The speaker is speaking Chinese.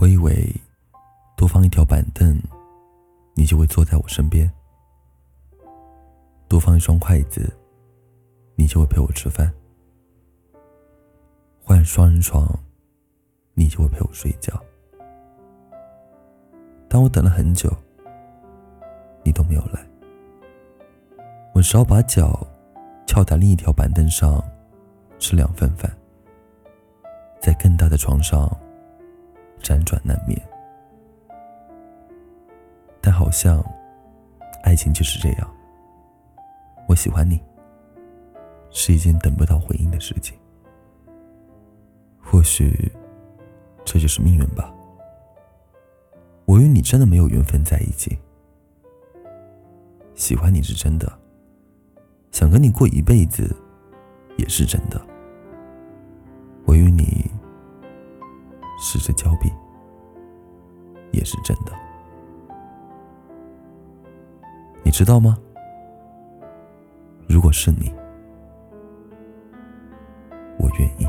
我以为多放一条板凳，你就会坐在我身边；多放一双筷子，你就会陪我吃饭；换双人床，你就会陪我睡觉。但我等了很久，你都没有来。我只好把脚翘在另一条板凳上，吃两份饭，在更大的床上。辗转难眠，但好像爱情就是这样。我喜欢你，是一件等不到回应的事情。或许这就是命运吧。我与你真的没有缘分在一起，喜欢你是真的，想跟你过一辈子也是真的。我与你。失之交臂，也是真的。你知道吗？如果是你，我愿意。